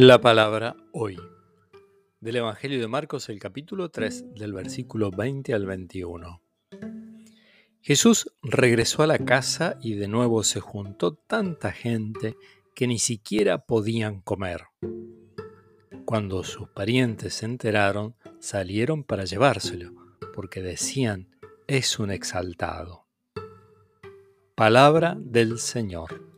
La palabra hoy. Del Evangelio de Marcos, el capítulo 3, del versículo 20 al 21. Jesús regresó a la casa y de nuevo se juntó tanta gente que ni siquiera podían comer. Cuando sus parientes se enteraron, salieron para llevárselo, porque decían, es un exaltado. Palabra del Señor.